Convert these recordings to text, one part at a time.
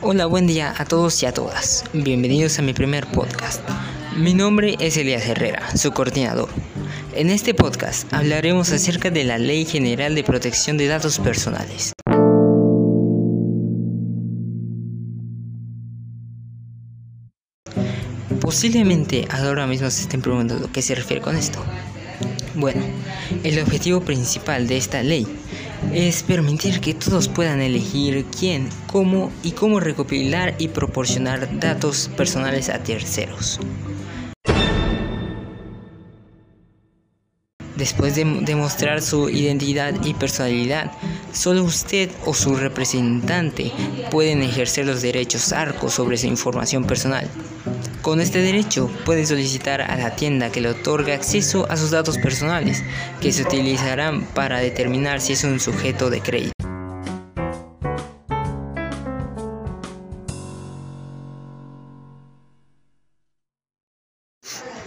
Hola, buen día a todos y a todas. Bienvenidos a mi primer podcast. Mi nombre es Elías Herrera, su coordinador. En este podcast hablaremos acerca de la Ley General de Protección de Datos Personales. Posiblemente ahora mismo se estén preguntando qué se refiere con esto. Bueno, el objetivo principal de esta ley es permitir que todos puedan elegir quién, cómo y cómo recopilar y proporcionar datos personales a terceros. Después de demostrar su identidad y personalidad, solo usted o su representante pueden ejercer los derechos arcos sobre su información personal. Con este derecho puede solicitar a la tienda que le otorgue acceso a sus datos personales, que se utilizarán para determinar si es un sujeto de crédito.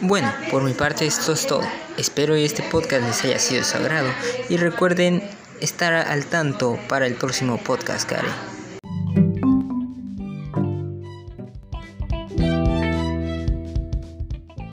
Bueno, por mi parte esto es todo. Espero que este podcast les haya sido sagrado y recuerden estar al tanto para el próximo podcast que haré.